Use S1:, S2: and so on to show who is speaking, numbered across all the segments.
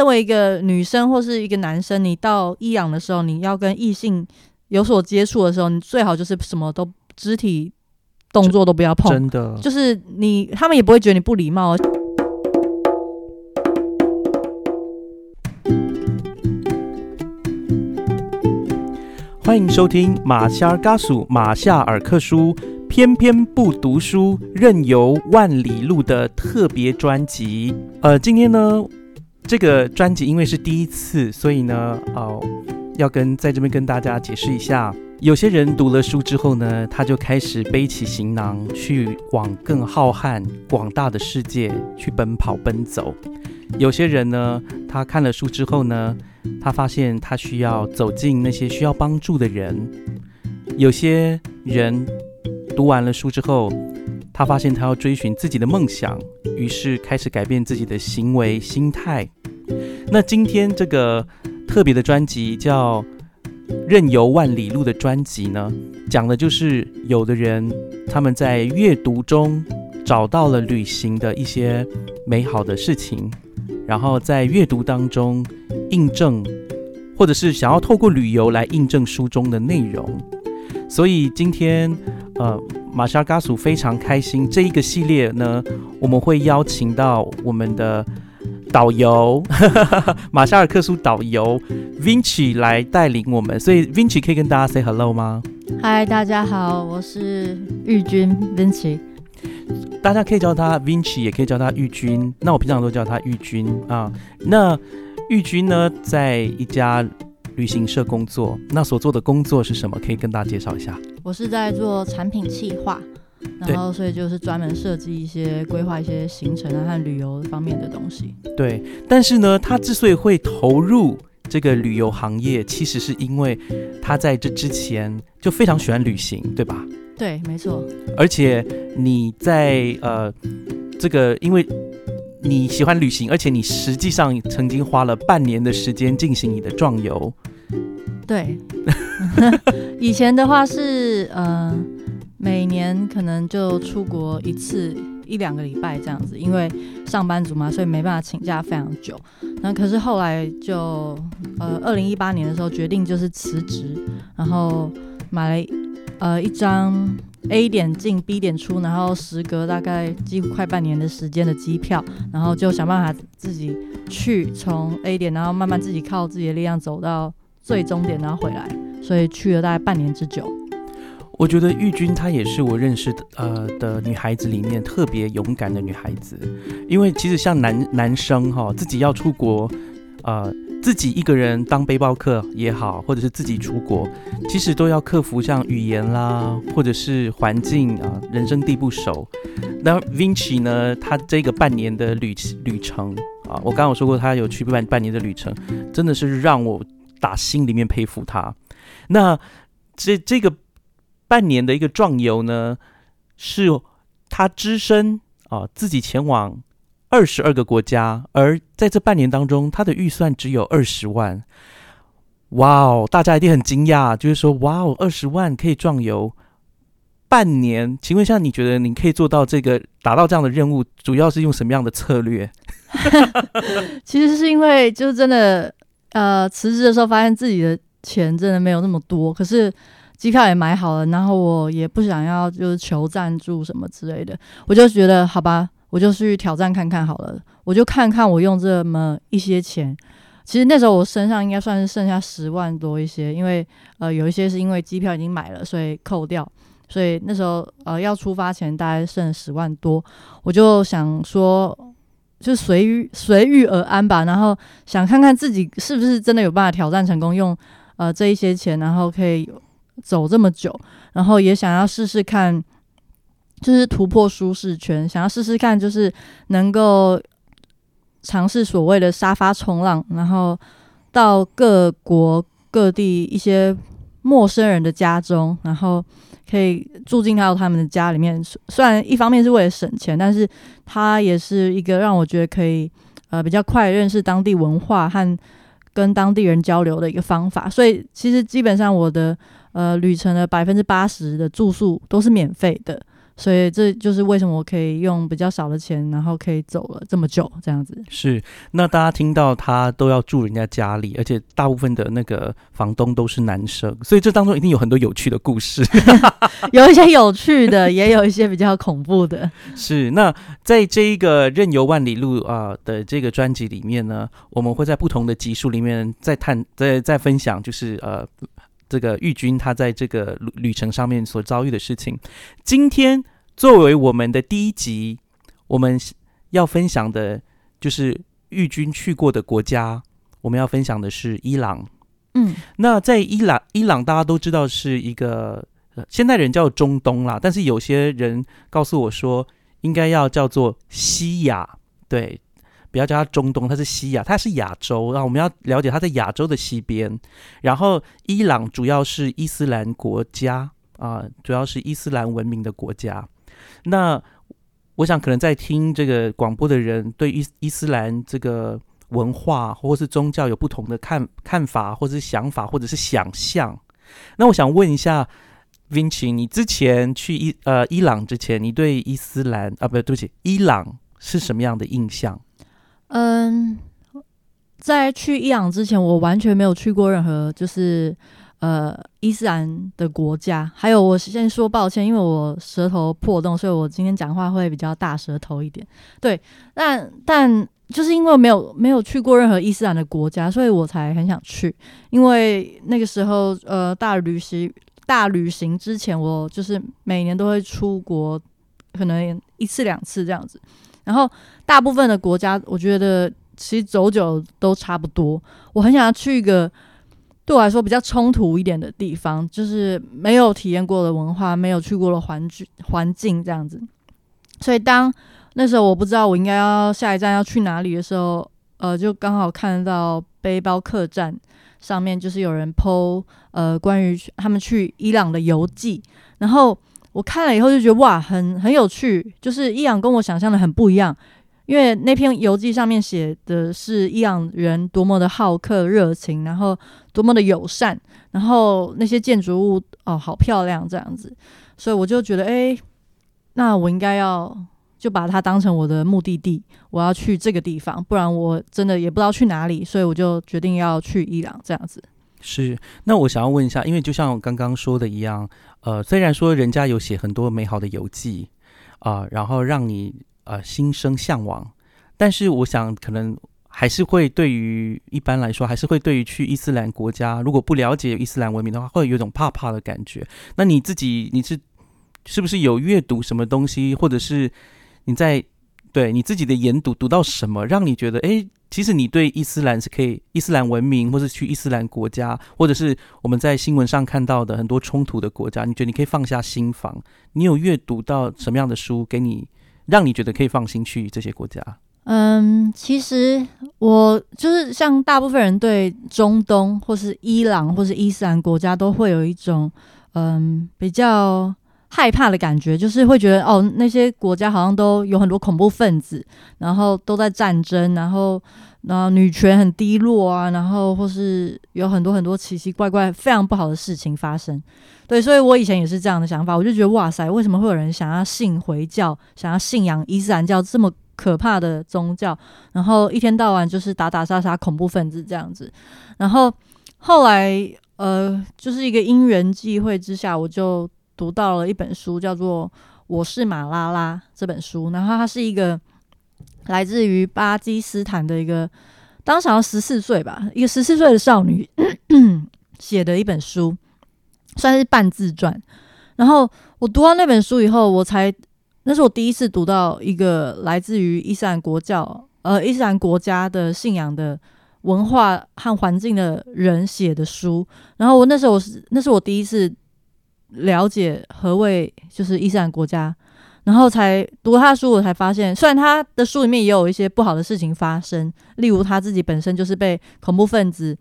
S1: 身为一个女生或是一个男生，你到伊朗的时候，你要跟异性有所接触的时候，你最好就是什么都肢体动作都不要碰，
S2: 真的，
S1: 就是你他们也不会觉得你不礼貌。
S2: 欢迎收听马夏尔嘎苏马夏尔克书，偏偏不读书，任由万里路的特别专辑。呃，今天呢，这个专辑因为是第一次，所以呢，哦、要跟在这边跟大家解释一下。有些人读了书之后呢，他就开始背起行囊，去往更浩瀚广大的世界去奔跑奔走。有些人呢，他看了书之后呢，他发现他需要走进那些需要帮助的人。有些人读完了书之后，他发现他要追寻自己的梦想，于是开始改变自己的行为心态。那今天这个特别的专辑叫《任由万里路》的专辑呢，讲的就是有的人他们在阅读中找到了旅行的一些美好的事情，然后在阅读当中印证，或者是想要透过旅游来印证书中的内容。所以今天，呃，马莎嘎苏非常开心，这一个系列呢，我们会邀请到我们的导游 马夏尔克苏导游 Vinci 来带领我们。所以 Vinci 可以跟大家 say hello 吗？
S1: 嗨，大家好，我是玉君 Vinci。
S2: 大家可以叫他 Vinci，也可以叫他玉君。那我平常都叫他玉君啊。那玉君呢，在一家旅行社工作，那所做的工作是什么？可以跟大家介绍一下。
S1: 我是在做产品企划，然后所以就是专门设计一些规划一些行程啊和旅游方面的东西。
S2: 对，但是呢，他之所以会投入这个旅游行业，其实是因为他在这之前就非常喜欢旅行，对吧？
S1: 对，没错。
S2: 而且你在呃这个，因为你喜欢旅行，而且你实际上曾经花了半年的时间进行你的壮游。
S1: 对，以前的话是呃，每年可能就出国一次一两个礼拜这样子，因为上班族嘛，所以没办法请假非常久。那可是后来就呃，二零一八年的时候决定就是辞职，然后买了呃一张 A 点进 B 点出，然后时隔大概几乎快半年的时间的机票，然后就想办法自己去从 A 点，然后慢慢自己靠自己的力量走到最终点，然后回来，所以去了大概半年之久。
S2: 我觉得玉君她也是我认识的呃的女孩子里面特别勇敢的女孩子，因为其实像男男生哈、自己要出国，呃自己一个人当背包客也好，或者是自己出国，其实都要克服像语言啦，或者是环境啊、人生地不熟。那 Vinci 呢，他这个半年的旅旅程啊，我刚刚有说过他有去半半年的旅程，真的是让我打心里面佩服他。那这这个半年的一个壮游呢，是他只身啊自己前往二十二个国家，而在这半年当中，他的预算只有二十万。哇哦，大家一定很惊讶，就是说，哇哦，二十万可以壮游半年？请问一下，你觉得你可以做到这个，达到这样的任务，主要是用什么样的策略？
S1: 其实是因为就是真的，呃，辞职的时候发现自己的钱真的没有那么多，可是机票也买好了，然后我也不想要就是求赞助什么之类的，我就觉得好吧，我就去挑战看看好了，我就看看我用这么一些钱。其实那时候我身上应该算是剩下 十万多一些，因为呃有一些是因为机票已经买了，所以扣掉，所以那时候呃要出发前大概剩十万多，我就想说就随遇随遇而安吧，然后想看看自己是不是真的有办法挑战成功，用呃这一些钱，然后可以走这么久，然后也想要试试看，就是突破舒适圈，想要试试看，就是能够尝试所谓的沙发冲浪，然后到各国各地一些陌生人的家中，然后可以住进到他们的家里面。虽然一方面是为了省钱，但是它也是一个让我觉得可以呃比较快认识当地文化和跟当地人交流的一个方法。所以其实基本上我的呃旅程的百分之八十的住宿都是免费的。所以这就是为什么我可以用比较少的钱，然后可以走了这么久这样子。
S2: 是，那大家听到他都要住人家家里，而且大部分的那个房东都是男生，所以这当中一定有很多有趣的故事。
S1: 有一些有趣的，也有一些比较恐怖的。
S2: 是，那在这一个任由万里路啊的这个专辑里面呢，我们会在不同的集数里面再探、再再分享，就是呃。这个玉军他在这个旅程上面所遭遇的事情，今天作为我们的第一集，我们要分享的就是玉军去过的国家。我们要分享的是伊朗。
S1: 嗯，
S2: 那在伊朗，伊朗大家都知道是一个现代人叫中东啦，但是有些人告诉我说，应该要叫做西亚。对。不要叫它中东，它是西亚，它是亚洲。然后我们要了解它在亚洲的西边。然后伊朗主要是伊斯兰国家啊，主要是伊斯兰文明的国家。那我想可能在听这个广播的人对伊伊斯兰这个文化或是宗教有不同的看看法，或者是想法，或者是想象。那我想问一下 Vinci，你之前去伊呃伊朗之前，你对伊斯兰啊，不对，对不起，伊朗是什么样的印象？
S1: 嗯，在去伊朗之前，我完全没有去过任何就是呃伊斯兰的国家。还有，我先说抱歉，因为我舌头破洞，所以我今天讲话会比较大舌头一点。对，但但就是因为没有没有去过任何伊斯兰的国家，所以我才很想去。因为那个时候呃大旅行大旅行之前，我就是每年都会出国，可能一次两次这样子。然后大部分的国家，我觉得其实走久都差不多。我很想要去一个对我来说比较冲突一点的地方，就是没有体验过的文化，没有去过的环境环境这样子。所以当那时候我不知道我应该要下一站要去哪里的时候，呃，就刚好看到背包客栈上面就是有人 PO 呃关于他们去伊朗的游记，然后。我看了以后就觉得哇，很很有趣，就是伊朗跟我想象的很不一样。因为那篇游记上面写的是伊朗人多么的好客热情，然后多么的友善，然后那些建筑物哦好漂亮这样子，所以我就觉得哎，那我应该要就把它当成我的目的地，我要去这个地方，不然我真的也不知道去哪里，所以我就决定要去伊朗这样子。
S2: 是，那我想要问一下，因为就像我刚刚说的一样，呃，虽然说人家有写很多美好的游记啊，然后让你呃心生向往，但是我想可能还是会对于一般来说，还是会对于去伊斯兰国家，如果不了解伊斯兰文明的话，会有一种怕怕的感觉。那你自己你是是不是有阅读什么东西，或者是你在对你自己的研读读到什么，让你觉得哎？其实你对伊斯兰是可以，伊斯兰文明，或是去伊斯兰国家，或者是我们在新闻上看到的很多冲突的国家，你觉得你可以放下心防？你有阅读到什么样的书，给你让你觉得可以放心去这些国家？
S1: 嗯，其实我就是像大部分人对中东或是伊朗或是伊斯兰国家都会有一种嗯比较。害怕的感觉，就是会觉得哦，那些国家好像都有很多恐怖分子，然后都在战争，然后然后女权很低落啊，然后或是有很多很多奇奇怪怪、非常不好的事情发生。对，所以我以前也是这样的想法，我就觉得哇塞，为什么会有人想要信回教，想要信仰伊斯兰教这么可怕的宗教，然后一天到晚就是打打杀杀恐怖分子这样子。然后后来呃，就是一个因缘际会之下，我就。读到了一本书，叫做《我是马拉拉》这本书，然后它是一个来自于巴基斯坦的一个，当时好像十四岁吧，一个十四岁的少女 写的一本书，算是半自传。然后我读到那本书以后，我才那是我第一次读到一个来自于伊斯兰国教，呃，伊斯兰国家的信仰的文化和环境的人写的书。然后我那时候是那是我第一次。了解何谓就是伊斯兰国家，然后才读他的书，我才发现，虽然他的书里面也有一些不好的事情发生，例如他自己本身就是被恐怖分子，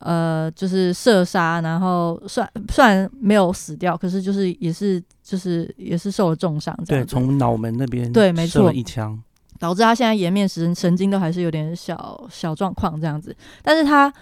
S1: 呃，就是射杀，然后算虽然没有死掉，可是就是也是就是也是受了重伤，
S2: 对，从脑门那边
S1: 对，没错，
S2: 一枪，
S1: 导致他现在颜面神神经都还是有点小小状况这样子，但是他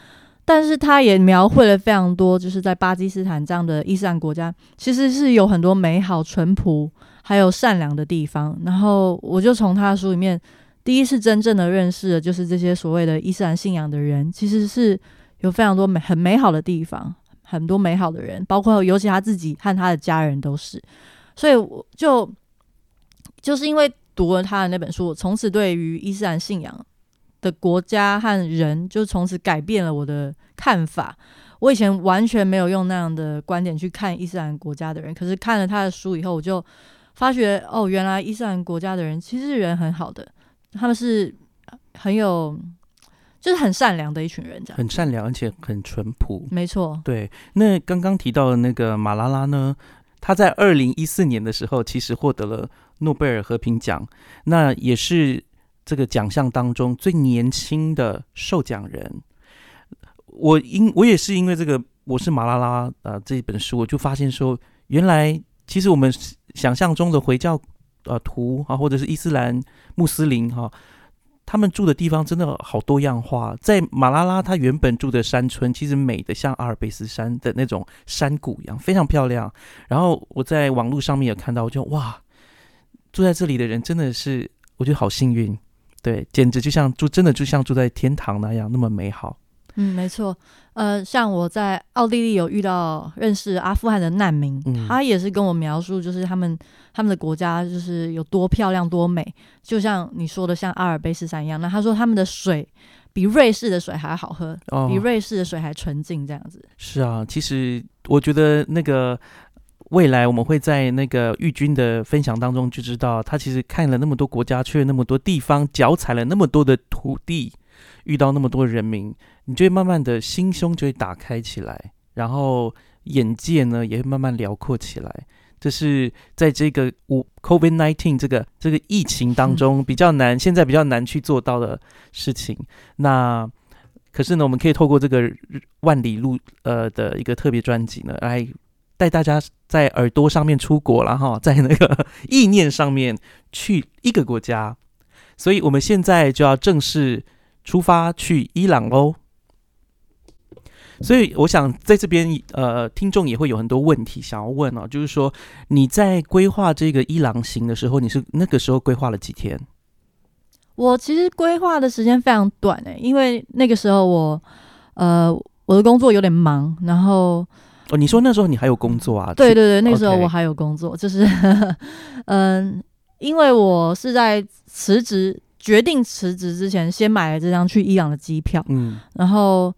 S1: 但是他也描绘了非常多，就是在巴基斯坦这样的伊斯兰国家，其实是有很多美好、淳朴还有善良的地方。然后我就从他的书里面，第一次真正的认识了，就是这些所谓的伊斯兰信仰的人，其实是有非常多美很美好的地方，很多美好的人，包括尤其他自己和他的家人都是。所以我就就是因为读了他的那本书，我从此对于伊斯兰信仰。的国家和人，就从此改变了我的看法。我以前完全没有用那样的观点去看伊斯兰国家的人，可是看了他的书以后，我就发觉哦，原来伊斯兰国家的人其实是人很好的，他们是很有，就是很善良的一群人，这样
S2: 很善良而且很淳朴。
S1: 没错，
S2: 对。那刚刚提到的那个马拉拉呢？他在二零一四年的时候，其实获得了诺贝尔和平奖，那也是。这个奖项当中最年轻的受奖人，我因我也是因为这个我是马拉拉啊这一本书，我就发现说，原来其实我们想象中的回教呃徒啊，或者是伊斯兰穆斯林哈，他们住的地方真的好多样化。在马拉拉他原本住的山村，其实美的像阿尔卑斯山的那种山谷一样，非常漂亮。然后我在网络上面也看到，我就哇，住在这里的人真的是我觉得好幸运。对，简直就像住，真的就像住在天堂那样，那么美好。
S1: 嗯，没错。呃，像我在奥地利有遇到认识阿富汗的难民，他也是跟我描述，就是他们他们的国家就是有多漂亮、多美，就像你说的，像阿尔卑斯山一样。那他说他们的水比瑞士的水还好喝，比瑞士的水还纯净，这样子。
S2: 是啊，其实我觉得那个。未来我们会在那个玉军的分享当中就知道，他其实看了那么多国家，去了那么多地方，脚踩了那么多的土地，遇到那么多人民，你就会慢慢的心胸就会打开起来，然后眼界呢也会慢慢辽阔起来。这是在这个五 COVID nineteen 这个这个疫情当中比较难，现在比较难去做到的事情。那可是呢，我们可以透过这个万里路呃的一个特别专辑呢来。带大家在耳朵上面出国了哈，在那个 意念上面去一个国家，所以我们现在就要正式出发去伊朗喽。所以我想在这边，呃，听众也会有很多问题想要问哦，就是说你在规划这个伊朗行的时候，你是那个时候规划了几天？
S1: 我其实规划的时间非常短诶，因为那个时候我呃我的工作有点忙，然后。
S2: 哦，你说那时候你还有工作啊？
S1: 对对对，那时候我还有工作，就是，嗯，因为我是在辞职决定辞职之前，先买了这张去伊朗的机票，嗯，然后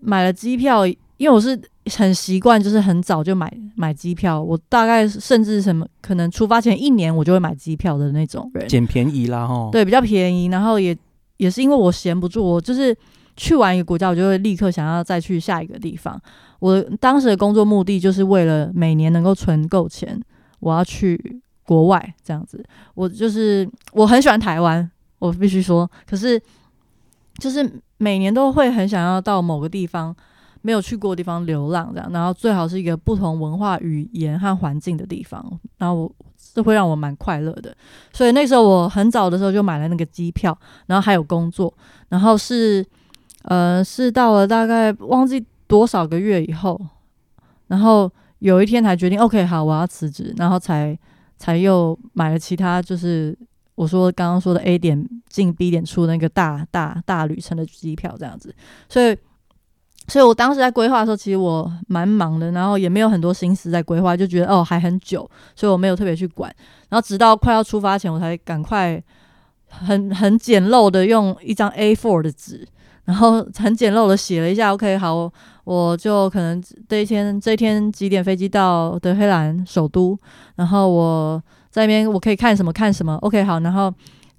S1: 买了机票，因为我是很习惯，就是很早就买买机票，我大概甚至什么可能出发前一年我就会买机票的那种人，
S2: 捡便宜啦哈，
S1: 对，比较便宜，然后也也是因为我闲不住，我就是去完一个国家，我就会立刻想要再去下一个地方。我当时的工作目的就是为了每年能够存够钱，我要去国外这样子。我就是我很喜欢台湾，我必须说，可是就是每年都会很想要到某个地方没有去过的地方流浪，这样，然后最好是一个不同文化、语言和环境的地方，然后我这会让我蛮快乐的。所以那时候我很早的时候就买了那个机票，然后还有工作，然后是呃是到了大概忘记。多少个月以后，然后有一天才决定，OK，好，我要辞职，然后才才又买了其他，就是我说刚刚说的 A 点进 B 点出那个大大大旅程的机票这样子。所以，所以我当时在规划的时候，其实我蛮忙的，然后也没有很多心思在规划，就觉得哦还很久，所以我没有特别去管。然后直到快要出发前，我才赶快很很简陋的用一张 A4 的纸。然后 很简陋的写了一下，OK，好，我就可能这一天这一天几点飞机到德黑兰首都，然后我在那边我可以看什么看什么，OK，好，然后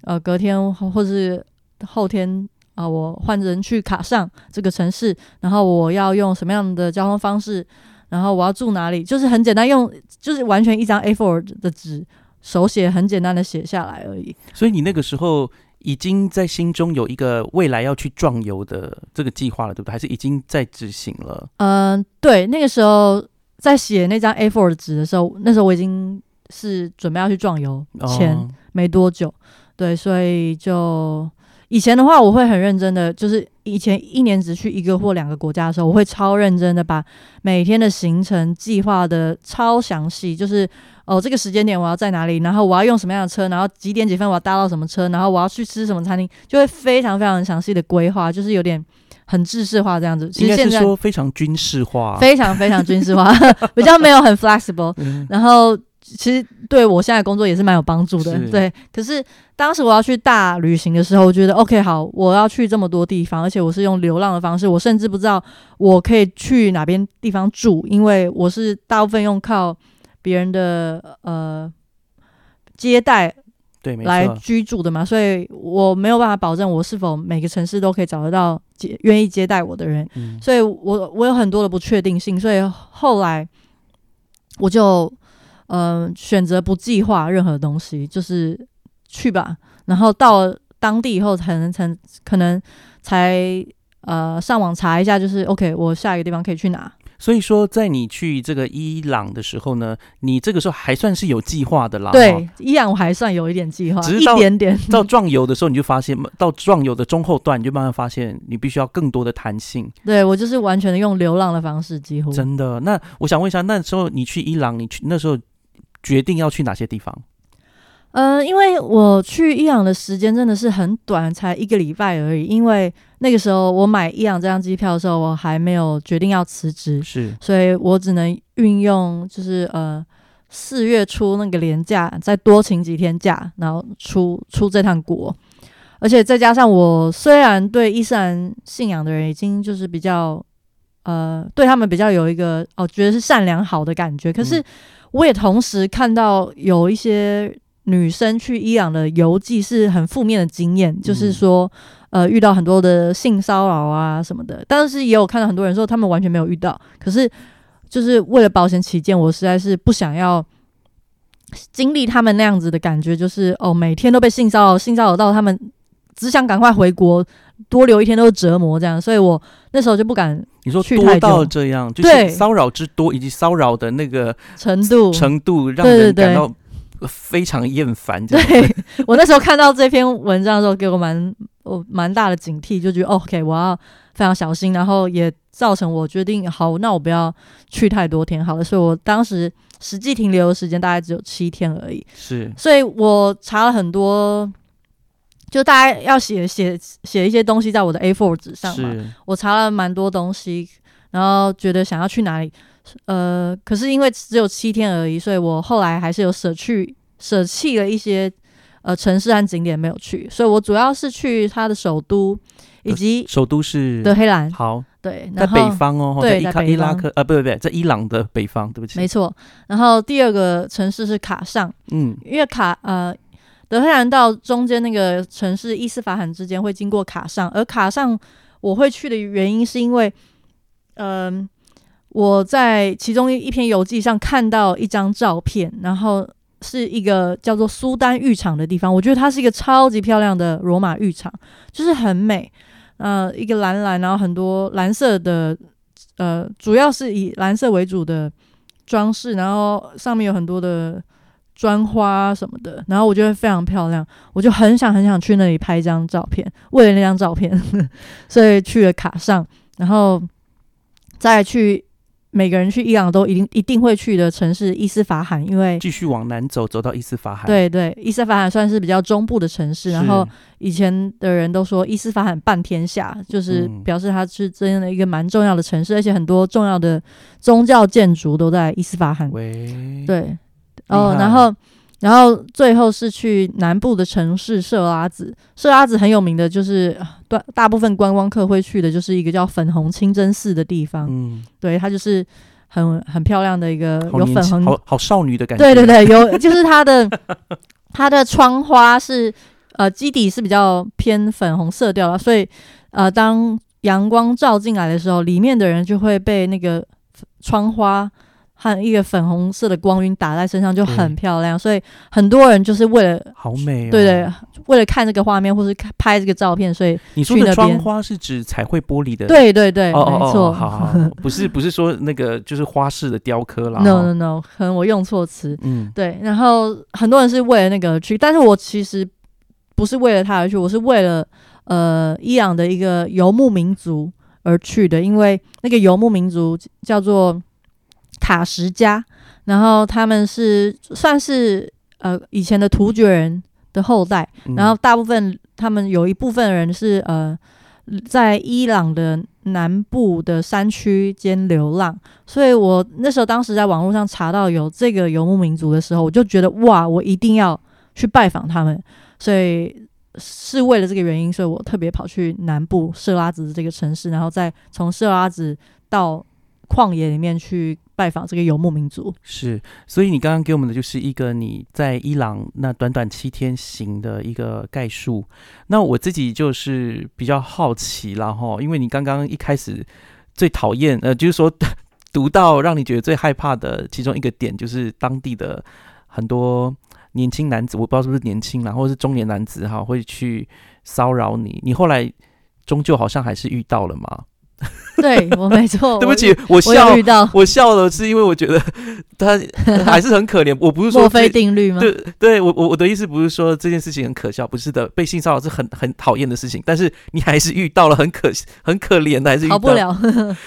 S1: 呃隔天或是后天啊，我换人去卡上这个城市，然后我要用什么样的交通方式，然后我要住哪里，就是很简单，用就是完全一张 A4 的纸手写，很简单的写下来而已。
S2: 所以你那个时候。已经在心中有一个未来要去壮游的这个计划了，对不对？还是已经在执行了？
S1: 嗯，对，那个时候在写那张 A4 的纸的时候，那时候我已经是准备要去壮游前没多久，对，所以就以前的话，我会很认真的，就是以前一年只去一个或两个国家的时候，我会超认真的把每天的行程计划的超详细，就是哦这个时间点我要在哪里，然后我要用什么样的车，然后几点几分我要搭到什么车，然后我要去吃什么餐厅，就会非常非常详细的规划，就是有点很制式化这样子。其
S2: 应该是
S1: 实现在
S2: 说非常军事化，
S1: 非常非常军事化，比较没有很 flexible。
S2: 嗯
S1: 然后其实对我现在工作也是蛮有帮助的，对。可是当时我要去大旅行的时候，我觉得 OK 好，我要去这么多地方，而且我是用流浪的方式，我甚至不知道我可以去哪边地方住，因为我是大部分用靠别人的呃接待
S2: 对，
S1: 来，居住的嘛，所以我没有办法保证我是否每个城市都可以找得到接愿意接待我的人。
S2: 嗯，
S1: 所以我我有很多的不确定性，所以后来我就嗯、呃选择不计划任何东西，就是去吧。然后到当地以后，才能才可能才呃上网查一下，就是 OK，我下一个地方可以去哪？
S2: 所以说，在你去这个伊朗的时候呢，你这个时候还算是有计划的啦。
S1: 对，伊朗我还算有一点计划，
S2: 只是到
S1: 点点。
S2: 到壮游的时候，你就发现，到壮游的中后段，你就慢慢发现，你必须要更多的弹性。
S1: 对我就是完全的用流浪的方式，几乎
S2: 真的。那我想问一下，那时候你去伊朗，你去那时候决定要去哪些地方？
S1: 嗯，因为我去伊朗的时间真的是很短，才一个礼拜而已。因为那个时候我买伊朗这张机票的时候，我还没有决定要辞职，
S2: 是
S1: 所以我只能运用就是呃四月初那个年假，再多请几天假，然后出出这趟国。而且再加上我虽然对伊斯兰信仰的人已经就是比较呃对他们比较有一个哦觉得是善良好的感觉，可是
S2: 嗯
S1: 我也同时看到有一些女生去伊朗的游记是很负面的经验，就是说呃遇到很多的性骚扰啊什么的，但是也有看到很多人说他们完全没有遇到，可是就是为了保险起见，我实在是不想要。经历他们那样子的感觉，就是哦，每天都被性骚扰，性骚扰到他们只想赶快回国，多留一天都是折磨这样，所以我那时候就不敢
S2: 你说多到这样，就是骚扰之多，以及骚扰的那个
S1: 程度。
S2: 程度，让人感到非常厌烦。
S1: 对 我那时候看到这篇文章的时候，给我蛮我蛮大的警惕，就觉得、哦 OK，我要非常小心，然后也造成我决定好，那我不要去太多天好了。所以我当时实际停留的时间大概只有七天而已，
S2: 是
S1: 所以我查了很多。就大家要写写写一些东西在我的 A4 纸上嘛，我查了蛮多东西，然后觉得想要去哪里，呃，可是因为只有七天而已，所以我后来还是有舍去舍弃了一些呃城市和景点没有去，所以我主要是去它的首都以及
S2: 首都是
S1: 德黑兰，
S2: 好，
S1: 对，
S2: 在北方哦，
S1: 对
S2: 在伊拉克呃，不对不对，在伊朗的北方，对不起，
S1: 没错，然后第二个城市是卡尚，
S2: 嗯，
S1: 因为卡呃德黑兰到中间那个城市伊斯法罕之间会经过卡尚，而卡尚我会去的原因是因为，嗯、我在其中一篇游记上看到一张照片，然后是一个叫做苏丹浴场的地方，我觉得它是一个超级漂亮的罗马浴场，就是很美，呃，一个蓝蓝，然后很多蓝色的，呃，主要是以蓝色为主的装饰，然后上面有很多的砖花什么的，然后我觉得非常漂亮，我就很想很想去那里拍一张照片，为了那张照片，所以去了卡上，然后再去每个人去伊朗都一定一定会去的城市伊斯法罕，因为
S2: 继续往南走，走到伊斯法罕，，
S1: 对对，伊斯法罕算是比较中部的城市，然后以前的人都说伊斯法罕半天下，就是
S2: 嗯。
S1: 表示它是这样的一个蛮重要的城市，而且很多重要的宗教建筑都在伊斯法罕。
S2: 喂，
S1: 对，哦，然后然后最后是去南部的城市设拉子，设拉子很有名的就是大大部分观光客会去的，就是一个叫粉红清真寺的地方。
S2: 嗯，
S1: 对，它就是很很漂亮的一个有粉红
S2: 好好少女的感觉，
S1: 对对，对，有 就是它的它的窗花是呃基底是比较偏粉红色调了，所以呃当阳光照进来的时候，里面的人就会被那个窗花和一个粉红色的光晕打在身上，就很漂亮。所以很多人就是为了
S2: 好美哦，
S1: 对对，为了看这个画面或是看拍这个照片，所以
S2: 你说的窗花是指彩绘玻璃的，
S1: 对对对，
S2: 哦哦哦，
S1: 没错。
S2: 好好，好 不是不是说那个就是花式的雕刻啦
S1: no no no，可能我用错词。
S2: 嗯，
S1: 对，然后很多人是为了那个去，但是我其实不是为了他而去，我是为了呃伊朗的一个游牧民族而去的，因为那个游牧民族叫做塔什加，然后他们是算是呃以前的突厥人的后代，
S2: 嗯。
S1: 然后大部分他们有一部分人是呃在伊朗的南部的山区间流浪，所以我那时候当时在网络上查到有这个游牧民族的时候，我就觉得哇，我一定要去拜访他们，所以是为了这个原因，所以我特别跑去南部设拉子这个城市，然后再从设拉子到旷野里面去拜访这个游牧民族。
S2: 是，所以你刚刚给我们的就是一个你在伊朗那短短七天行的一个概述。那我自己就是比较好奇啦，哈，因为你刚刚一开始最讨厌，呃，就是说 读到让你觉得最害怕的其中一个点，就是当地的很多年轻男子，我不知道是不是年轻啦，或是中年男子哈，会去骚扰你。你后来终究好像还是遇到了嘛？
S1: 对我没错，
S2: 对不起，我
S1: 我，我
S2: 笑
S1: 遇到
S2: 我笑了，是因为我觉得他 还是很可怜。我不是说
S1: 墨菲定律吗？
S2: 对对，我我我的意思不是说这件事情很可笑，不是的，被性骚扰是很很讨厌的事情，但是你还是遇到了很可很可怜的，还是
S1: 逃不。了。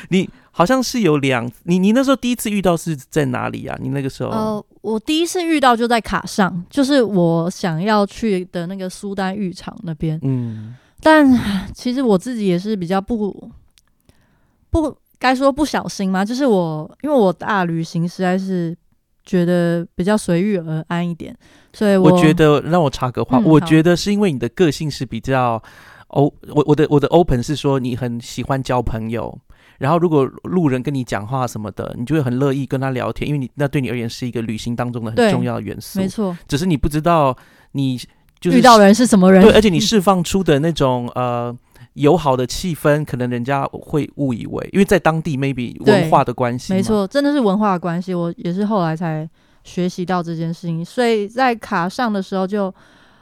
S2: 你好像是有两，你你那时候第一次遇到是在哪里啊？你那个时候，
S1: 呃，我第一次遇到就在卡上，就是我想要去的那个苏丹浴场那边。
S2: 嗯，
S1: 但其实我自己也是比较不不该说不小心吗，就是我因为我大旅行实在是觉得比较随遇而安一点，所以
S2: 我觉得让我插个话，我觉得是因为你的个性是比较欧，我我的我的 open 是说你很喜欢交朋友。然后，如果路人跟你讲话什么的，你就会很乐意跟他聊天，因为你那对你而言是一个旅行当中的很重要的元素。
S1: 没错，
S2: 只是你不知道你就是
S1: 遇到人是什么人
S2: 对，，而且你释放出的那种呃友好的气氛，可能人家会误以为，因为在当地 maybe 文化的关系，
S1: 没，错，真的是文化的关系。我也是后来才学习到这件事情，所以在卡上的时候就，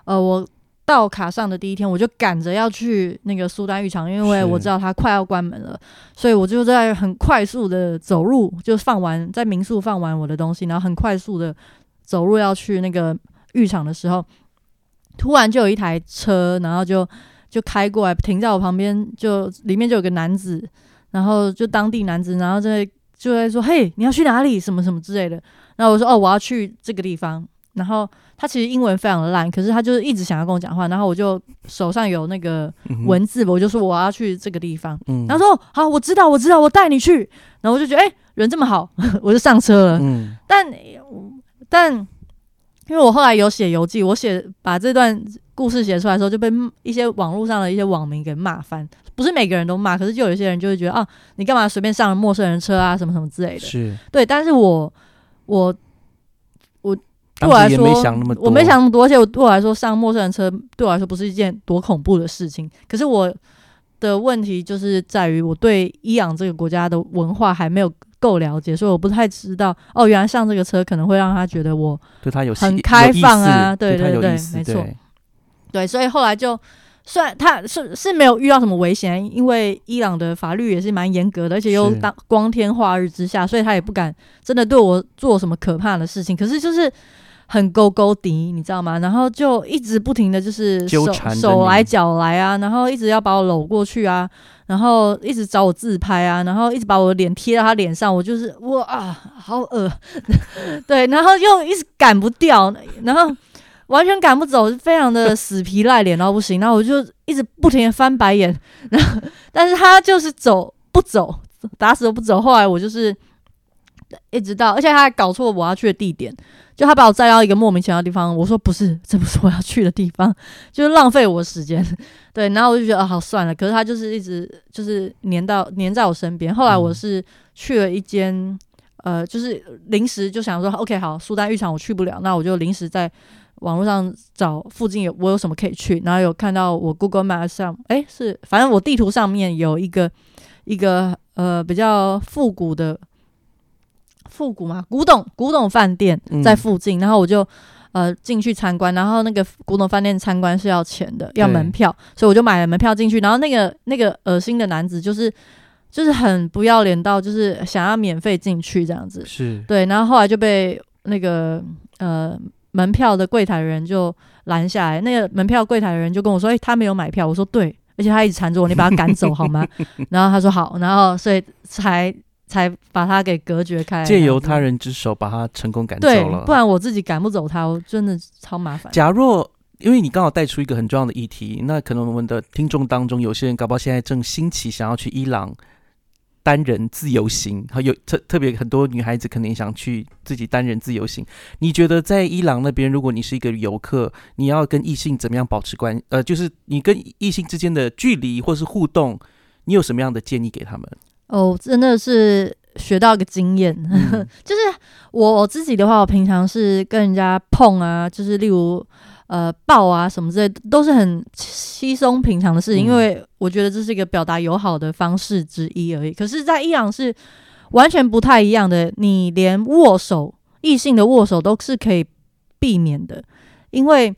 S1: 呃，我到卡上的第一天，我就赶着要去那个苏丹浴场，因为我知道它快要关门了，所以我就在很快速的走路，就放完在民宿放完我的东西，然后很快速的走路要去那个浴场的时候，突然就有一台车，然后就就开过来停在我旁边，就里面就有个男子，然后就当地男子，然后在就在说：“嘿，你要去哪里？什么什么之类的。”然后我说：“哦，我要去这个地方。”然后他其实英文非常的烂，可是他就是一直想要跟我讲话。然后我就手上有那个文字，我就说我要去这个地方。
S2: 嗯
S1: 然后说：“哦好，我知道，我知道，我带你去。”然后我就觉得，哎、人这么好，我就上车了。
S2: 嗯
S1: 但但因为我后来有写游记，我写把这段故事写出来的时候，就被一些网络上的一些网民给骂翻。不是每个人都骂，可是就有一些人就会觉得啊，你干嘛随便上了陌生人车啊，什么什么之类的。
S2: 是，
S1: 对，但是我我我
S2: 对
S1: 我来说，
S2: 没想那么多，
S1: 我没想那么多，而且我对我来说，上陌生人车对我来说不是一件多恐怖的事情。可是我的问题就是在于，我对伊朗这个国家的文化还没有够了解，所以我不太知道哦，原来上这个车可能会让他觉得我
S2: 对他有有
S1: 很开放啊对
S2: 对
S1: 对没错
S2: 对
S1: 对，所以后来就。虽然他是是没有遇到什么危险，因为伊朗的法律也是蛮严格的，而且又当光天化日之下，所以他也不敢真的对我做什么可怕的事情。可是就是很勾勾的，你知道吗？然后就一直不停的就是手手来脚来啊，然后一直要把我搂过去啊，然后一直找我自拍啊，然后一直把我的脸贴到他脸上，我就是哇啊，好恶，对，然后又一直赶不掉，然后。完全赶不走，非常的死皮赖脸到不行。然后我就一直不停的翻白眼，然后但是他就是走不走，打死都不走。后来我就是一直到，而且他还搞错我要去的地点，就他把我载到一个莫名其妙的地方。我说不是，这不是我要去的地方，就是浪费我时间。对，然后我就觉得啊，好算了。可是他就是一直就是黏到黏在我身边。后来我
S2: 嗯
S1: 是去了一间。呃，就是临时就想说，OK，好，苏丹浴场我去不了，那我就临时在网络上找附近有我有什么可以去，然后有看到我 Google Map 上，诶，是反正我地图上面有一个一个呃比较复古的复古嘛，古董古董饭店
S2: 嗯
S1: 在附近，然后我就呃进去参观，然后那个古董饭店参观是要钱的，要门票，所以我就买了门票进去，然后那个那个恶心的男子就是就是很不要脸到就是想要免费进去这样子，
S2: 是
S1: 对，然后后来就被那个呃门票的柜台的人就拦下来，那个门票柜台的人就跟我说：“诶，他没有买票。”我说：“对。”而而且他一直缠着我，你把他赶走好吗？然后他说好，然后所以才才把他给隔绝开，
S2: 借由他人之手把他成功赶走
S1: 对
S2: 了，。
S1: 不然我自己赶不走他，我真的超麻烦。
S2: 假若因为你刚好带出一个很重要的议题，那可能我们的听众当中有些人搞不好现在正兴起想要去伊朗单人自由行，还有特特别很多女孩子可能也想去自己单人自由行。你觉得在伊朗那边，如果你是一个游客，你要跟异性怎么样保持关？呃，就是你跟异性之间的距离或是互动，你有什么样的建议给他们？
S1: 哦，真的是学到一个经验，
S2: 嗯。
S1: 就是我自己的话，我平常是跟人家碰啊，就是例如呃抱啊什么之类的，都是很稀松平常的事情，
S2: 嗯。
S1: 因为我觉得这是一个表达友好的方式之一而已。可是，在伊朗是完全不太一样的，你连握手，异性的握手都是可以避免的，因为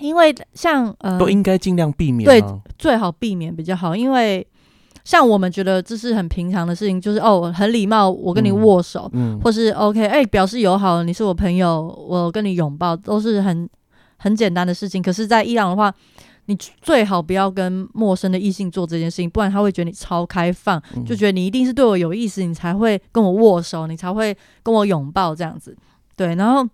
S1: 因为像呃
S2: 都应该尽量避免
S1: 对最好避免比较好，因为像我们觉得这是很平常的事情，就是哦很礼貌，我跟你
S2: 嗯
S1: 握手，
S2: 嗯，
S1: 或是 OK 哎、表示友好，你是我朋友，我跟你拥抱，都是很很简单的事情。可是，在伊朗的话，你最好不要跟陌生的异性做这件事情，不然他会觉得你超开放，
S2: 嗯
S1: 就觉得你一定是对我有意思，你才会跟我握手，你才会跟我拥抱这样子。对，然后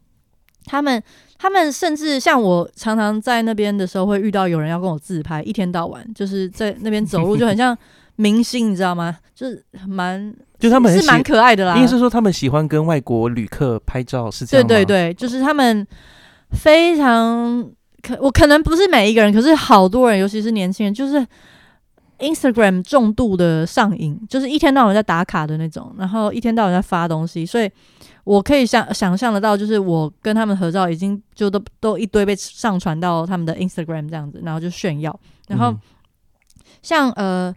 S1: 他们他们甚至像我常常在那边的时候，会遇到有人要跟我自拍，一天到晚就是在那边走路，就很像明星，你知道吗？就是蛮
S2: 就他们
S1: 是蛮可爱的啦，
S2: 应该是说他们喜欢跟外国旅客拍照，是这样吗？
S1: 对对对，就是他们非常可，我可能不是每一个人，可是好多人，尤其是年轻人，就是 Instagram 重度的上瘾，就是一天到晚在打卡的那种，然后一天到晚在发东西，所以我可以想想象得到，就是我跟他们合照，已经就都都一堆被上传到他们的 Instagram 这样子，然后就炫耀，然后
S2: 嗯
S1: 像呃，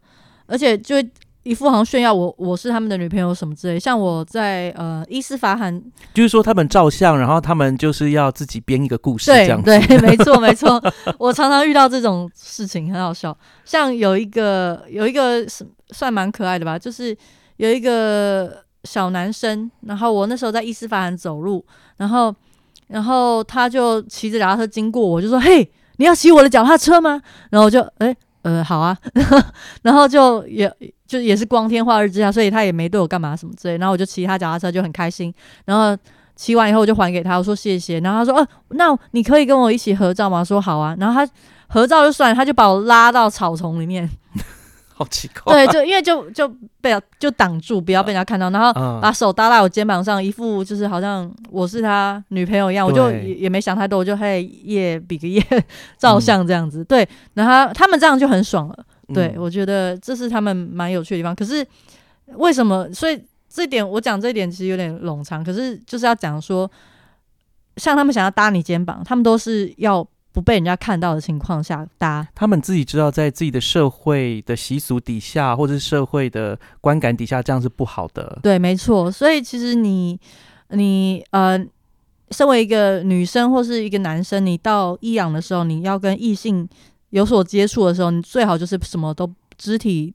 S1: 而且就一副好像炫耀我我是他们的女朋友什么之类，像我在呃伊斯法罕
S2: 就是说他们照相，然后他们就是要自己编一个故事这
S1: 对
S2: 样子。
S1: 对，没错没错，我常常遇到这种事情，很好笑。像有一个有一个是算蛮可爱的吧，就是有一个小男生，然后我那时候在伊斯法罕走路，然后然后他就骑着脚踏车经过我，就说：“嘿，你要骑我的脚踏车吗？”然后我就哎。呃，好啊，然后就也就也是光天化日之下，所以他也没对我干嘛什么之类，然后我就骑他脚踏车就很开心，然后骑完以后我就还给他，我说谢谢，然后他说，哦、那你可以跟我一起合照吗？说好啊，然后他合照就算了，他就把我拉到草丛里面，
S2: 好奇怪。
S1: 对，就因为就就被就挡住，不要被人家看到，然后
S2: 嗯
S1: 把手搭在我肩膀上，一副就是好像我是他女朋友一样，我就也也没想太多，我就嘿耶比个耶 照相这样子，对，然后他他们这样就很爽了。对，
S2: 嗯
S1: 我觉得这是他们蛮有趣的地方。可是为什么？所以这点我讲这一点其实有点冗长，可是就是要讲说，像他们想要搭你肩膀，他们都是要不被人家看到的情况下搭。
S2: 他们自己知道，在自己的社会的习俗底下，或者是社会的观感底下，这样是不好的。
S1: 对，没错。所以其实你你呃，身为一个女生或是一个男生，你到伊朗的时候，你要跟异性有所接触的时候，你最好就是什么都肢体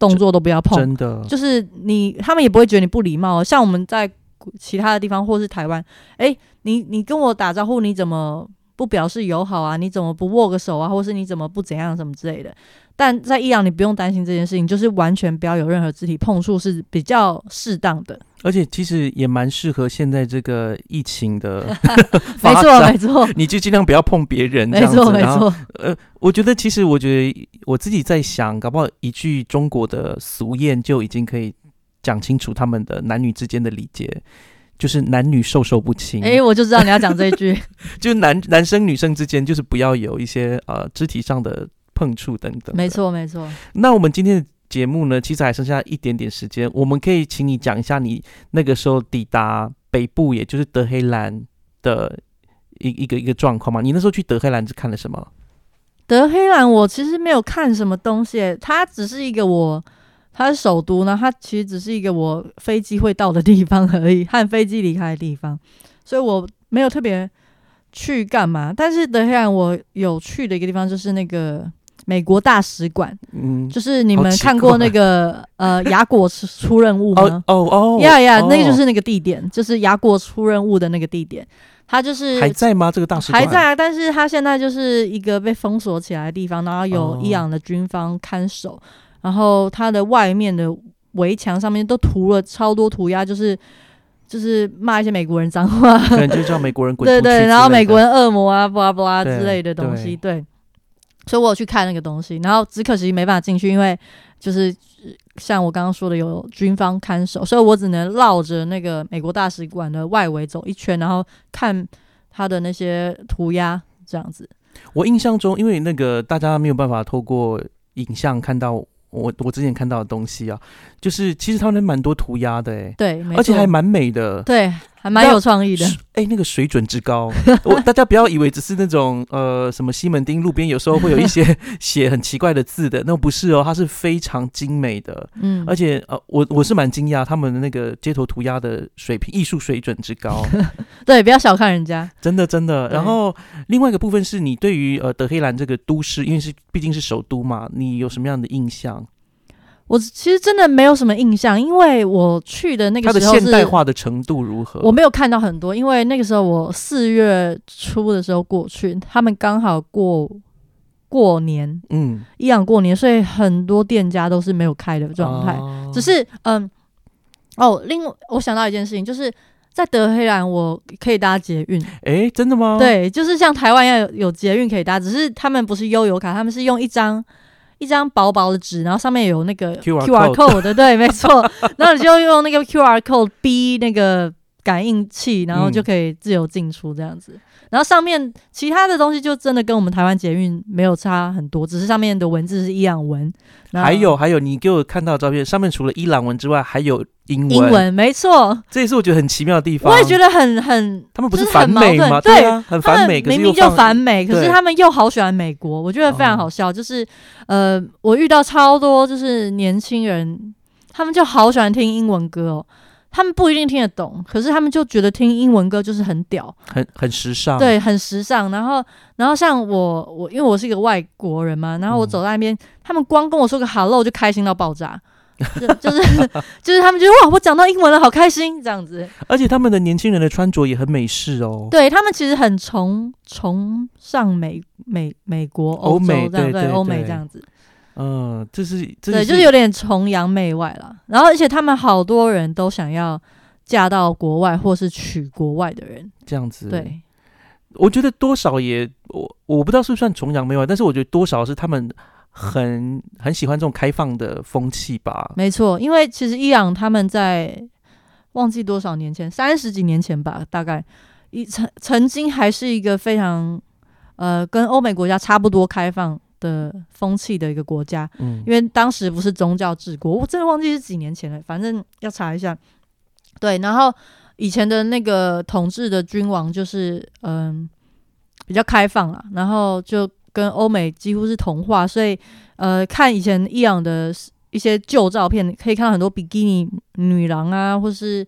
S1: 动作都不要碰。
S2: 真的，
S1: 就是你，他们也不会觉得你不礼貌哦。像我们在其他的地方或是台湾，诶，你你跟我打招呼，你怎么不表示友好啊？你怎么不握个手啊？或是你怎么不怎样什么之类的？但在伊朗，你不用担心这件事情，就是完全不要有任何肢体碰触是比较适当的。
S2: 而且其实也蛮适合现在这个疫情的
S1: 没错，没错，
S2: 你就尽量不要碰别人，这
S1: 没
S2: 样子。
S1: 错，没，错。
S2: 呃，我觉得其实我觉得我自己在想，搞不好一句中国的俗谚就已经可以讲清楚他们的男女之间的礼节，就是男女授受不亲。
S1: 诶，我就知道你要讲这一句。
S2: 就是男男生女生之间就是不要有一些呃肢体上的碰触等等。
S1: 没。错，没错。
S2: 那我们今天的节目呢，其实还剩下一点点时间，我们可以请你讲一下你那个时候抵达北部，也就是德黑兰的一一个一个状况吗？你那时候去德黑兰是看了什么？
S1: 德黑兰，我其实没有看什么东西，它只是一个我，它是首都呢，它其实只是一个我飞机会到的地方而已，和飞机离开的地方，所以我没有特别去干嘛。但是德黑兰我有去的一个地方就是那个美国大使馆，
S2: 嗯，
S1: 就是你们看过那个呃 雅果出出任务
S2: 哦
S1: 吗？
S2: 哦哦，
S1: 呀呀，那个就
S2: 哦
S1: 是那个地点，就是雅果出任务的那个地点，它就是
S2: 还在吗？这个大使馆？
S1: 还在啊，但是它现在就是一个被封锁起来的地方，然后有
S2: 哦。
S1: 伊朗的军方看守，然后它的外面的围墙上面都涂了超多涂鸦，就是就是骂一些美国人脏话，
S2: 可能就叫美国人滚出
S1: 对对，然后美国人恶魔啊，巴拉巴拉
S2: 对
S1: 之类的东西，对。所以我有去看那个东西，然后只可惜没办法进去，因为就是呃像我刚刚说的有军方看守，所以我只能绕着那个美国大使馆的外围走一圈，然后看他的那些涂鸦这样子。
S2: 我印象中，因为那个大家没有办法透过影像看到我我之前看到的东西啊，就是其实他们蛮多涂鸦的哎，
S1: 对，
S2: 而且还蛮美的。
S1: 对，还蛮有创意的。
S2: 哎、那个水准之高，我 大家不要以为只是那种呃什么西门町路边有时候会有一些 写很奇怪的字的，那不是哦，它是非常精美的，
S1: 嗯，
S2: 而且呃我我是蛮惊讶他们的那个街头涂鸦的水平艺术水准之高，
S1: 对，不要小看人家。
S2: 真的真的。然后另外一个部分是你对于呃德黑兰这个都市，因为是毕竟是首都嘛，你有什么样的印象？
S1: 我其实真的没有什么印象，因为我去的那个时候是
S2: 现代化的程度如何？
S1: 我没有看到很多，因为那个时候我四月初的时候过去，他们刚好过过年，
S2: 嗯
S1: 伊朗过年，所以很多店家都是没有开的状态。
S2: 哦
S1: 只是嗯，哦，另我想到一件事情，就是在德黑兰我可以搭捷运，
S2: 哎，真的吗？，
S1: 对，就是像台湾一样有有捷运可以搭，只是他们不是悠游卡，他们是用一张。一张薄薄的纸，然后上面有那个
S2: QR
S1: code 的，对，没错。然后你就用那个 QR code 逼那个感应器，然后就
S2: 嗯
S1: 可以自由进出这样子。然后上面其他的东西就真的跟我们台湾捷运没有差很多，只是上面的文字是伊朗文，
S2: 还有还有，你给我看到的照片上面除了伊朗文之外，还有英文，
S1: 英文，没错。
S2: 这也是我觉得很奇妙的地方。
S1: 我也觉得很很，
S2: 他们不
S1: 是是
S2: 反美吗？
S1: 对
S2: 啊，很反美，
S1: 明明就反美，可是他们又好喜欢美国，我觉得非常好笑。就是呃，我遇到超多就是年轻人，他们就好喜欢听英文歌哦。他们不一定听得懂，可是他们就觉得听英文歌就是很屌，
S2: 很很时尚。，
S1: 对，很时尚。然后，然后像我，我因为我是一个外国人嘛，然后我
S2: 嗯
S1: 走在那边，他们光跟我说个 hello 就开心到爆炸，就 就是就是他们觉得哇，我讲到英文了，好开心这样子。
S2: 而且他们的年轻人的穿着也很美式哦。
S1: 对他们其实很崇崇尚美美美国欧
S2: 美
S1: 这样
S2: 对对
S1: 欧美这样子，
S2: 嗯，这是这
S1: 对，就是有点崇洋媚外啦。然后而且他们好多人都想要嫁到国外或是娶国外的人，
S2: 这样子。，
S1: 对
S2: 我觉得多少也我我不知道是不是算崇洋媚外，但是我觉得多少是他们很很喜欢这种开放的风气吧。
S1: 没错，因为其实伊朗他们在忘记多少年前，三十几年前吧，大概一曾曾经还是一个非常呃跟欧美国家差不多开放的风气的一个国家，
S2: 嗯
S1: 因为当时不是宗教治国，我真的忘记是几年前了，反正要查一下。对，然后以前的那个统治的君王就是嗯比较开放啊，然后就跟欧美几乎是同化，所以呃看以前伊朗的一些旧照片，可以看到很多比基尼女郎啊，或是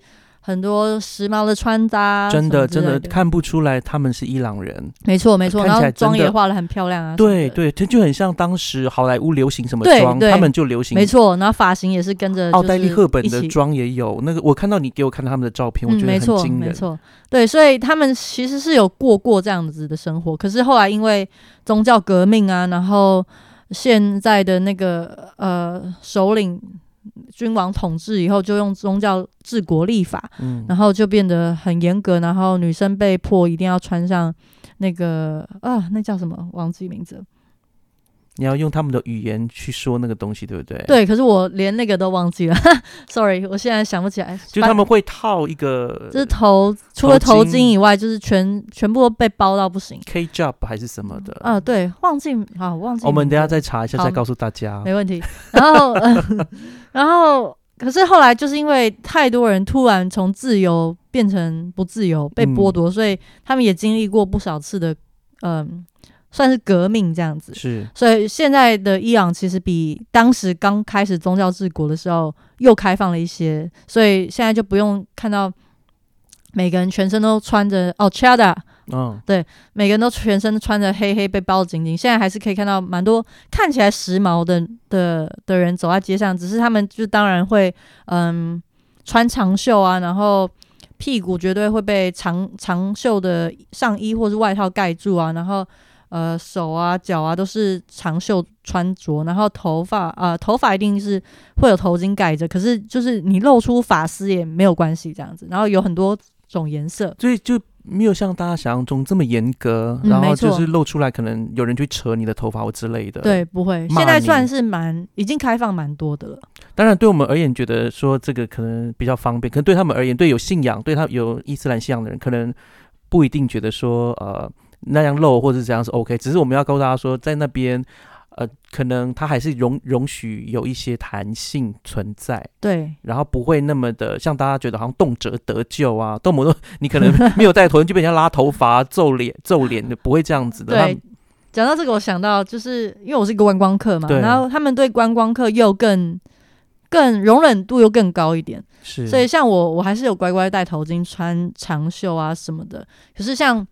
S1: 很多时髦的穿搭啊，
S2: 真的真的看不出来他们是伊朗人。
S1: 没错没错，
S2: 看起
S1: 然后
S2: 来
S1: 妆也化的很漂亮啊，
S2: 对对，这就很像当时好莱坞流行什么妆，他们就流行
S1: 没错，然后发型也是跟着
S2: 奥黛丽·赫本的妆也有那个，我看到你给我看他们的照片，我
S1: 嗯，
S2: 觉得很惊人。
S1: 没错，对，所以他们其实是有过过这样子的生活，可是后来因为宗教革命啊，然后现在的那个呃首领君王统治以后，就用宗教治国立法，
S2: 嗯，
S1: 然后就变得很严格，然后女生被迫一定要穿上那个啊，那叫什么？忘记名字了。
S2: 你要用他们的语言去说那个东西，对不对？，
S1: 对，可是我连那个都忘记了，sorry，我现在想不起来。
S2: 就他们会套一个
S1: 就是头，除了头
S2: 头巾
S1: 巾以外，就是全全部都被包到不行。
S2: K job 还是什么的。
S1: 啊，对，忘记啊忘记。
S2: 我们等一下再查一下，再告诉大家。
S1: 没问题。然后，呃 然后，可是后来就是因为太多人突然从自由变成不自由，被剥夺，所以他们也经历过不少次的，嗯、算是革命这样子。
S2: 是，
S1: 所以现在的伊朗其实比当时刚开始宗教治国的时候又开放了一些，所以现在就不用看到每个人全身都穿着哦 chada
S2: 嗯，
S1: 每个人都全身穿着黑黑，被包得紧紧。现在还是可以看到蛮多看起来时髦的的的人走在街上，只是他们就当然会嗯穿长袖啊，然后屁股绝对会被长长袖的上衣或是外套盖住啊，然后呃手啊脚啊都是长袖穿着，然后头发啊、头发一定是会有头巾盖着，可是就是你露出发丝也没有关系这样子，然后有很多种颜色。
S2: 所以就没有像大家想象中这么严格，
S1: 嗯
S2: 然后就是露出来，可能有人去扯你的头发或之类的。，
S1: 对，不会，现在算是蛮已经开放蛮多的了。
S2: 当然对我们而言，觉得说这个可能比较方便，可能对他们而言，对有信仰、对他有伊斯兰信仰的人，可能不一定觉得说呃那样漏或者这样是 OK。只是我们要告诉大家说，在那边。呃，可能它还是容容许有一些弹性存在，
S1: 对，
S2: 然后不会那么的像大家觉得好像动辄得救啊，动不动 你可能没有戴头巾就被人家拉头发、揍脸、揍脸的，不会这样子的。他
S1: 对，讲到这个，我想到就是因为我是一个观光客嘛，然后他们对观光客又更更容忍度又更高一点，
S2: 是，
S1: 所以像我，我还是有乖乖戴头巾、穿长袖啊什么的。可是像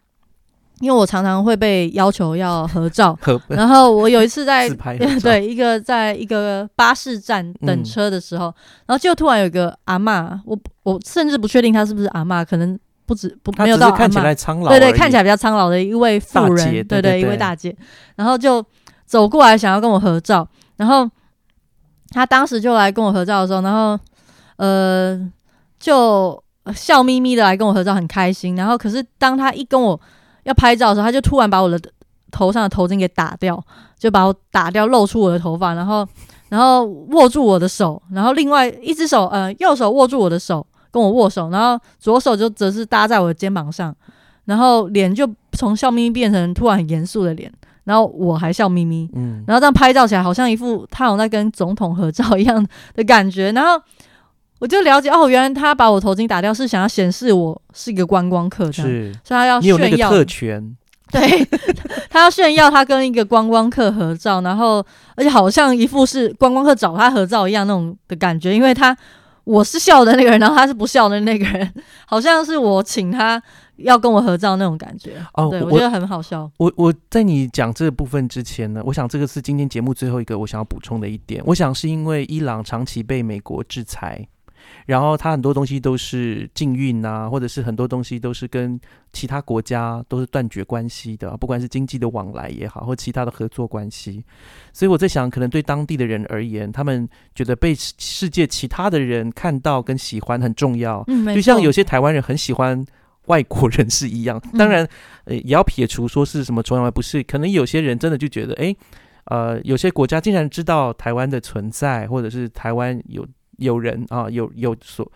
S1: 因为我常常会被要求要合照，
S2: 和
S1: 然后我有一次在 对一个在一个巴士站等
S2: 嗯
S1: 车的时候，然后就突然有一个阿嬷，我我甚至不确定她是不是阿嬷，可能不止不没有到
S2: 看起来苍老，
S1: 对对，看起来比较苍老的一位妇人，
S2: 对对
S1: 一位大姐，然后就走过来想要跟我合照，然后她当时就来跟我合照的时候，然后呃就笑眯眯的来跟我合照，很开心。然后可是当她一跟我要拍照的时候，他就突然把我的头上的头巾给打掉，就把我打掉，露出我的头发，然后然后握住我的手，然后另外一只手呃右手握住我的手。跟我握手，然后左手就则是搭在我的肩膀上，然后脸就从笑眯眯变成突然很严肃的脸，然后我还笑眯眯，
S2: 嗯，
S1: 然后这样拍照起来好像一副他好像在跟总统合照一样的感觉，然后我就了解哦，原来他把我头巾打掉是想要显示我是一个观光客这样，
S2: 是
S1: 所以他要
S2: 你有那个
S1: 炫耀，
S2: 特权，
S1: 对 他要炫耀他跟一个观光客合照，然后而且好像一副是观光客找他合照一样那种的感觉，因为他我是笑的那个人，然后他是不笑的那个人，好像是我请他要跟我合照那种感觉。
S2: 哦
S1: 对我觉得很好笑。
S2: 我我在你讲这部分之前呢，我想这个是今天节目最后一个我想要补充的一点。我想是因为伊朗长期被美国制裁，然后它很多东西都是禁运啊，或者是很多东西都是跟其他国家都是断绝关系的，不管是经济的往来也好，或其他的合作关系。所以我在想，可能对当地的人而言，他们觉得被世世界其他的人看到跟喜欢很重要。
S1: 嗯，
S2: 就像有些台湾人很喜欢外国人是一样。
S1: 嗯
S2: 当然，呃，也要撇除说是什么崇洋不是，可能有些人真的就觉得，哎，呃，有些国家竟然知道台湾的存在，或者是台湾有有人啊，有有所。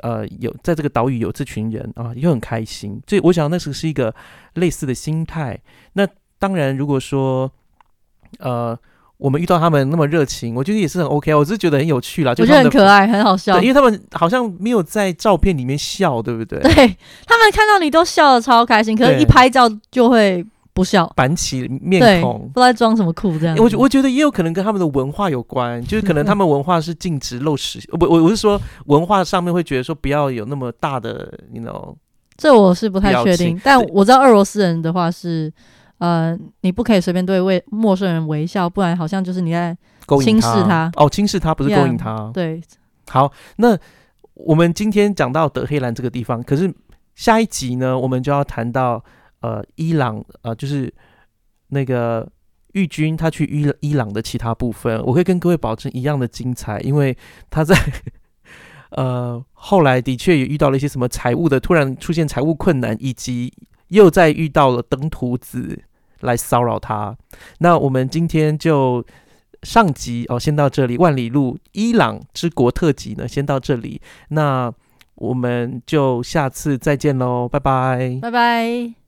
S2: 呃，有在这个岛屿有这群人啊，也很开心。这我想那时是一个类似的心态。那当然，如果说呃，我们遇到他们那么热情，我觉得也是很 OK 啊。我只是觉得很有趣啦，就
S1: 我
S2: 是
S1: 很可爱，很好笑
S2: 对，因。为他们好像没有在照片里面笑，对不对？
S1: 对他们看到你都笑得超开心，可是一拍照就会不笑，
S2: 板起面
S1: 对，
S2: 孔。
S1: 不。知道在装什么酷这样子。
S2: 我觉我觉得也有可能跟他们的文化有关，就是可能他们文化是禁止露齿，不我我是说文化上面会觉得说不要有那么大的，you know，
S1: 这我是不太确定，但我知道俄罗斯人的话是，呃，你不可以随便对为陌生人微笑，不然好像就是你在
S2: 勾引
S1: 轻视他。
S2: 哦，轻视他不是
S1: Yeah，
S2: 勾引他。
S1: 对。
S2: 好，那我们今天讲到德黑兰这个地方，可是下一集呢，我们就要谈到呃伊朗呃就是那个玉军他去伊伊朗的其他部分，我可以跟各位保证一样的精彩，因为他在 呃后来的确也遇到了一些什么财务的突然出现财务困难，以及又再遇到了登徒子来骚扰他。那我们今天就。上集哦，先到这里。万里路伊朗之国特辑呢，先到这里。那我们就下次再见喽，拜拜。
S1: 拜拜。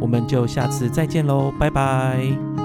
S2: 我们就下次再见喽拜拜。